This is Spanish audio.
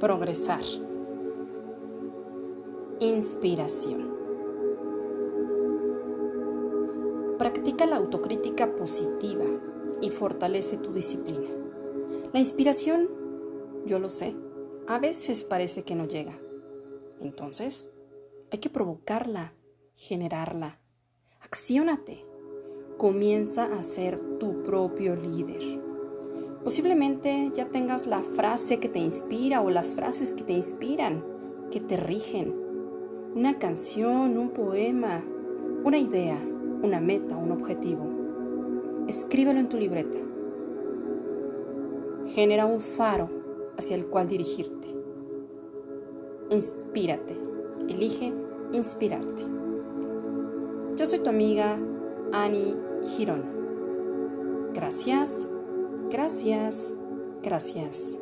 progresar. Inspiración. Practica la autocrítica positiva y fortalece tu disciplina. La inspiración, yo lo sé, a veces parece que no llega. Entonces, hay que provocarla, generarla. Acciónate. Comienza a ser tu propio líder. Posiblemente ya tengas la frase que te inspira o las frases que te inspiran, que te rigen. Una canción, un poema, una idea, una meta, un objetivo. Escríbelo en tu libreta. Genera un faro hacia el cual dirigirte. Inspírate. Elige inspirarte. Yo soy tu amiga Annie Girón. Gracias Gracias, gracias.